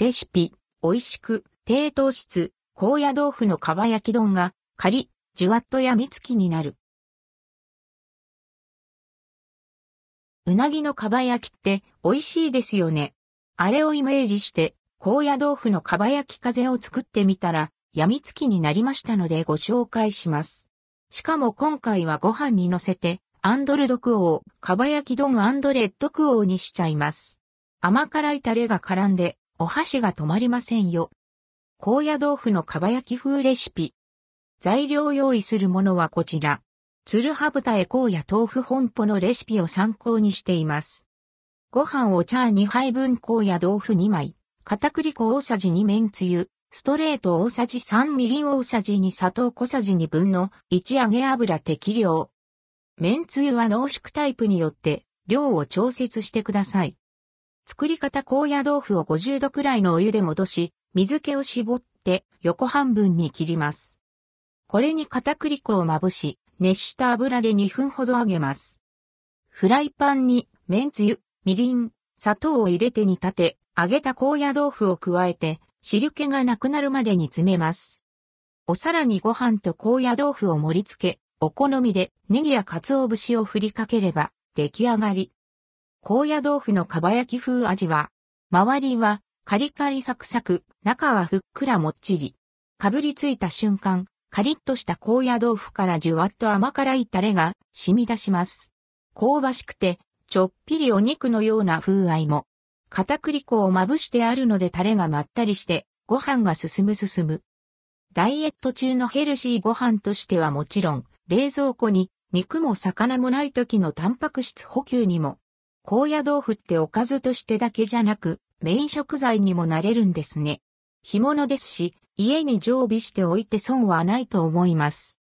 レシピ、美味しく、低糖質、高野豆腐のかば焼き丼が、カリ、じゅわっとやみつきになる。うなぎのかば焼きって美味しいですよね。あれをイメージして、高野豆腐のかば焼き風を作ってみたら、やみつきになりましたのでご紹介します。しかも今回はご飯に乗せて、アンドルドクオー、かば焼き丼アンドレッドクオーにしちゃいます。甘辛いタレが絡んで、お箸が止まりませんよ。高野豆腐のかば焼き風レシピ。材料用意するものはこちら。鶴羽豚へ高野豆腐本舗のレシピを参考にしています。ご飯を茶2杯分高野豆腐2枚、片栗粉大さじ2麺つゆ、ストレート大さじ3みりん大さじ2砂糖小さじ2分の1揚げ油適量。麺つゆは濃縮タイプによって量を調節してください。作り方高野豆腐を50度くらいのお湯で戻し、水気を絞って横半分に切ります。これに片栗粉をまぶし、熱した油で2分ほど揚げます。フライパンに麺つゆ、みりん、砂糖を入れて煮立て、揚げた高野豆腐を加えて、汁気がなくなるまで煮詰めます。お皿にご飯と高野豆腐を盛り付け、お好みでネギや鰹節を振りかければ出来上がり。高野豆腐のかば焼き風味は、周りはカリカリサクサク、中はふっくらもっちり。かぶりついた瞬間、カリッとした高野豆腐からじゅわっと甘辛いタレが染み出します。香ばしくて、ちょっぴりお肉のような風合いも。片栗粉をまぶしてあるのでタレがまったりして、ご飯が進む進む。ダイエット中のヘルシーご飯としてはもちろん、冷蔵庫に肉も魚もない時のタンパク質補給にも、高野豆腐っておかずとしてだけじゃなく、メイン食材にもなれるんですね。干物ですし、家に常備しておいて損はないと思います。